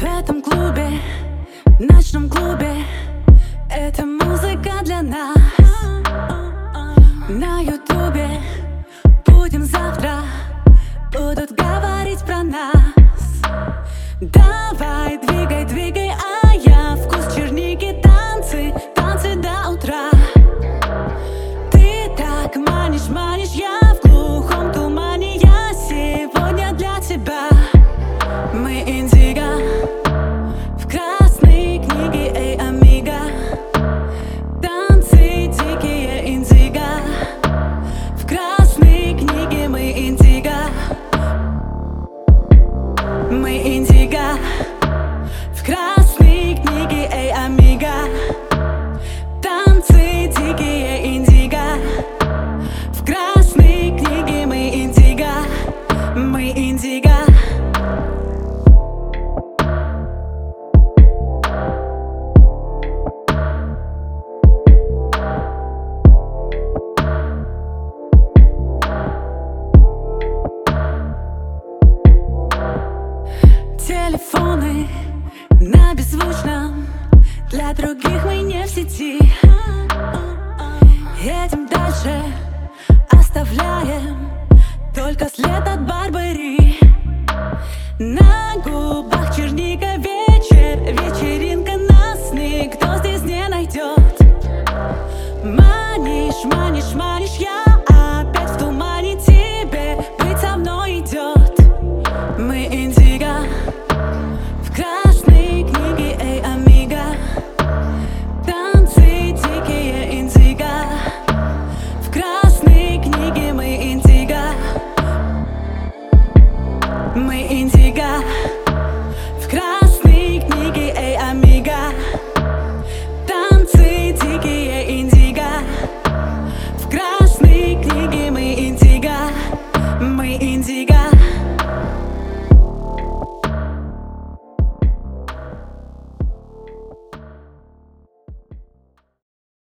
В этом клубе, ночном клубе. Это музыка для нас. На ютубе будем завтра. Будут говорить про нас. Давай, двигай, двигай, Мы индиго сети. Едем дальше, оставляем Только след от Барбари. На губах черника Мы индиго.